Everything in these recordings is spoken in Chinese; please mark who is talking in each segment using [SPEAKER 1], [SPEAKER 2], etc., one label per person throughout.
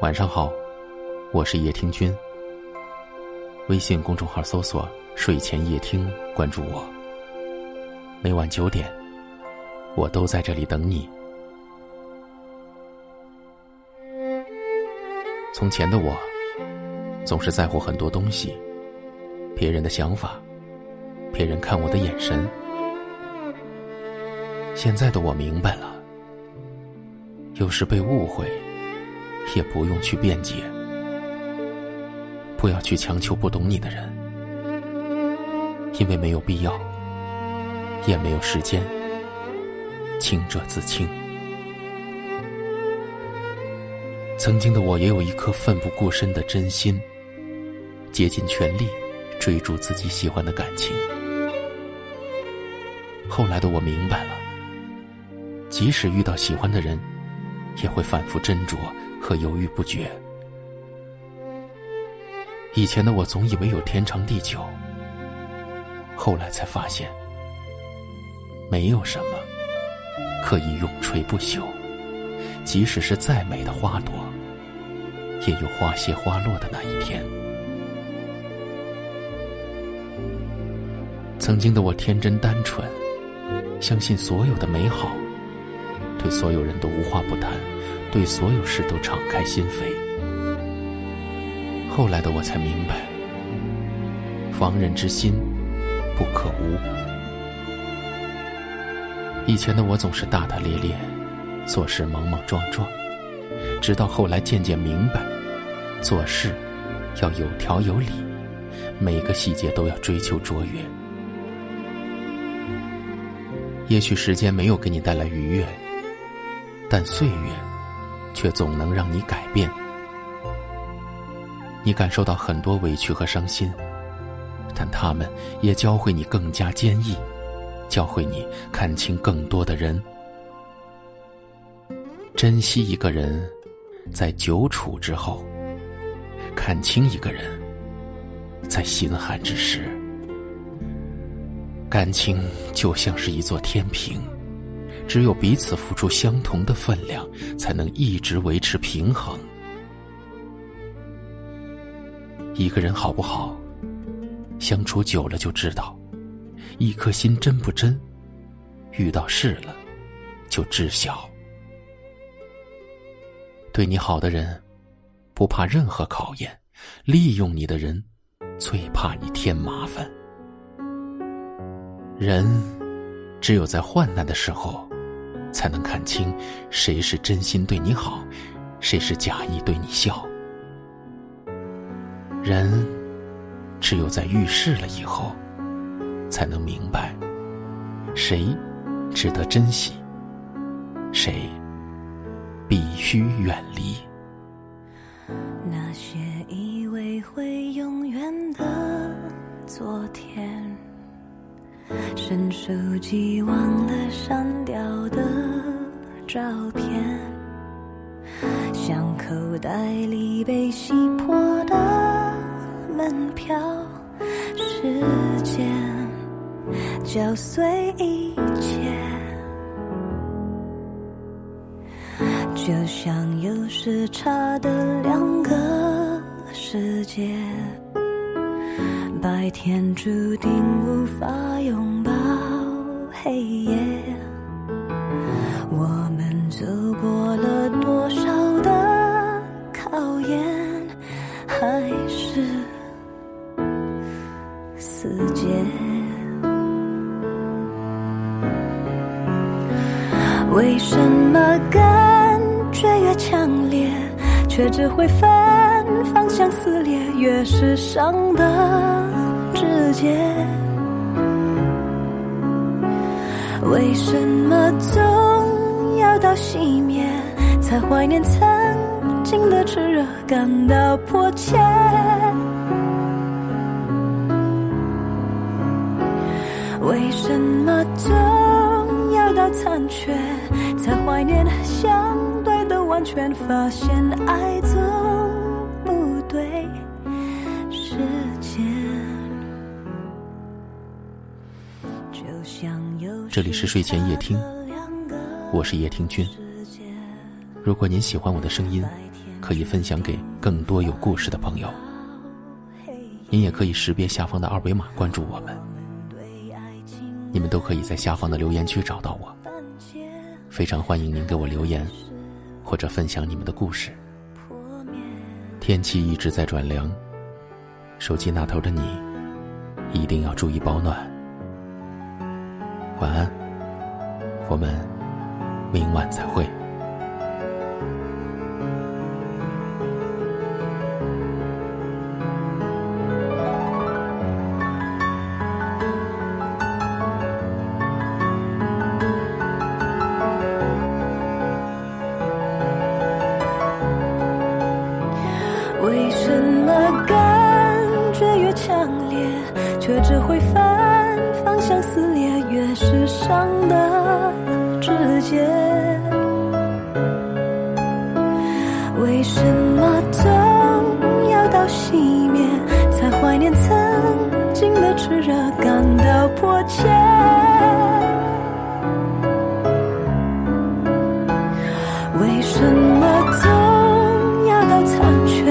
[SPEAKER 1] 晚上好，我是叶听君。微信公众号搜索“睡前夜听”，关注我。每晚九点，我都在这里等你。从前的我，总是在乎很多东西，别人的想法，别人看我的眼神。现在的我明白了，有时被误会。也不用去辩解，不要去强求不懂你的人，因为没有必要，也没有时间。清者自清。曾经的我也有一颗奋不顾身的真心，竭尽全力追逐自己喜欢的感情。后来的我明白了，即使遇到喜欢的人，也会反复斟酌。和犹豫不决。以前的我总以为有天长地久，后来才发现，没有什么可以永垂不朽。即使是再美的花朵，也有花谢花落的那一天。曾经的我天真单纯，相信所有的美好，对所有人都无话不谈。对所有事都敞开心扉。后来的我才明白，防人之心不可无。以前的我总是大大咧咧，做事莽莽撞撞，直到后来渐渐明白，做事要有条有理，每个细节都要追求卓越。也许时间没有给你带来愉悦，但岁月。却总能让你改变。你感受到很多委屈和伤心，但他们也教会你更加坚毅，教会你看清更多的人。珍惜一个人，在久处之后；看清一个人，在心寒之时。感情就像是一座天平。只有彼此付出相同的分量，才能一直维持平衡。一个人好不好，相处久了就知道；一颗心真不真，遇到事了就知晓。对你好的人，不怕任何考验；利用你的人，最怕你添麻烦。人只有在患难的时候。才能看清谁是真心对你好，谁是假意对你笑。人只有在遇事了以后，才能明白谁值得珍惜，谁必须远离。
[SPEAKER 2] 那些以为会永远的昨天。伸手机忘了删掉的照片，像口袋里被洗破的门票，时间搅碎一切，就像有时差的两个世界。白天注定无法拥抱黑夜，我们走过了多少的考验，还是死结？为什么感觉越强烈，却只会分方向撕裂？越是伤的。直接，为什么总要到熄灭才怀念曾经的炽热，感到迫切？为什么总要到残缺才怀念相对的完全？发现爱总对时间。
[SPEAKER 1] 这里是睡前夜听，我是夜听君。如果您喜欢我的声音。可以分享给更多有故事的朋友。您也可以识别下方的二维码关注我们。你们都可以在下方的留言区找到我。非常欢迎您给我留言，或者分享你们的故事。天气一直在转凉，手机那头的你一定要注意保暖。晚安，我们明晚再会。
[SPEAKER 2] 只会反方向撕裂？越是伤的直接，为什么总要到熄灭，才怀念曾经的炽热，感到迫切？为什么总要到残缺？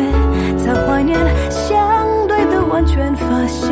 [SPEAKER 2] 才怀念相对的完全，发现